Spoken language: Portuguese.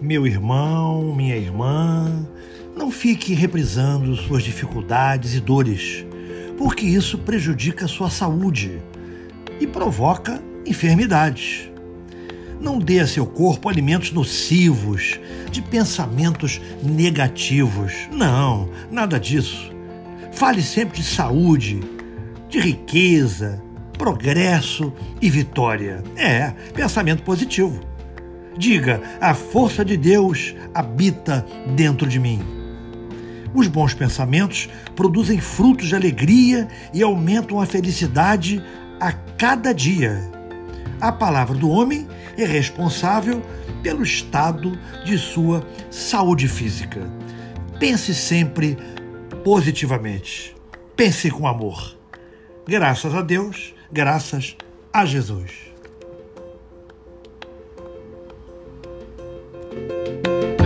Meu irmão, minha irmã, não fique reprisando suas dificuldades e dores, porque isso prejudica sua saúde e provoca enfermidades. Não dê a seu corpo alimentos nocivos, de pensamentos negativos. Não, nada disso. Fale sempre de saúde, de riqueza, progresso e vitória. É, pensamento positivo. Diga: a força de Deus habita dentro de mim. Os bons pensamentos produzem frutos de alegria e aumentam a felicidade a cada dia. A palavra do homem é responsável pelo estado de sua saúde física. Pense sempre positivamente. Pense com amor. Graças a Deus, graças a Jesus. Música